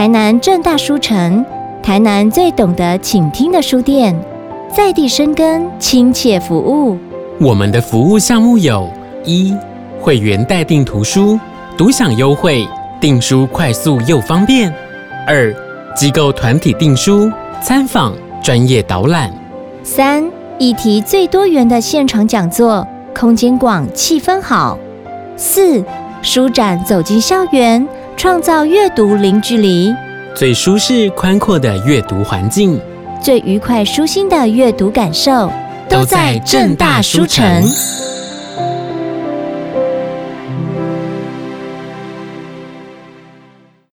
台南正大书城，台南最懂得倾听的书店，在地生根，亲切服务。我们的服务项目有：一、会员代订图书，独享优惠，订书快速又方便；二、机构团体订书，参访专业导览；三、议题最多元的现场讲座，空间广，气氛好；四、书展走进校园。创造阅读零距离，最舒适宽阔的阅读环境，最愉快舒心的阅读感受，都在正大书城。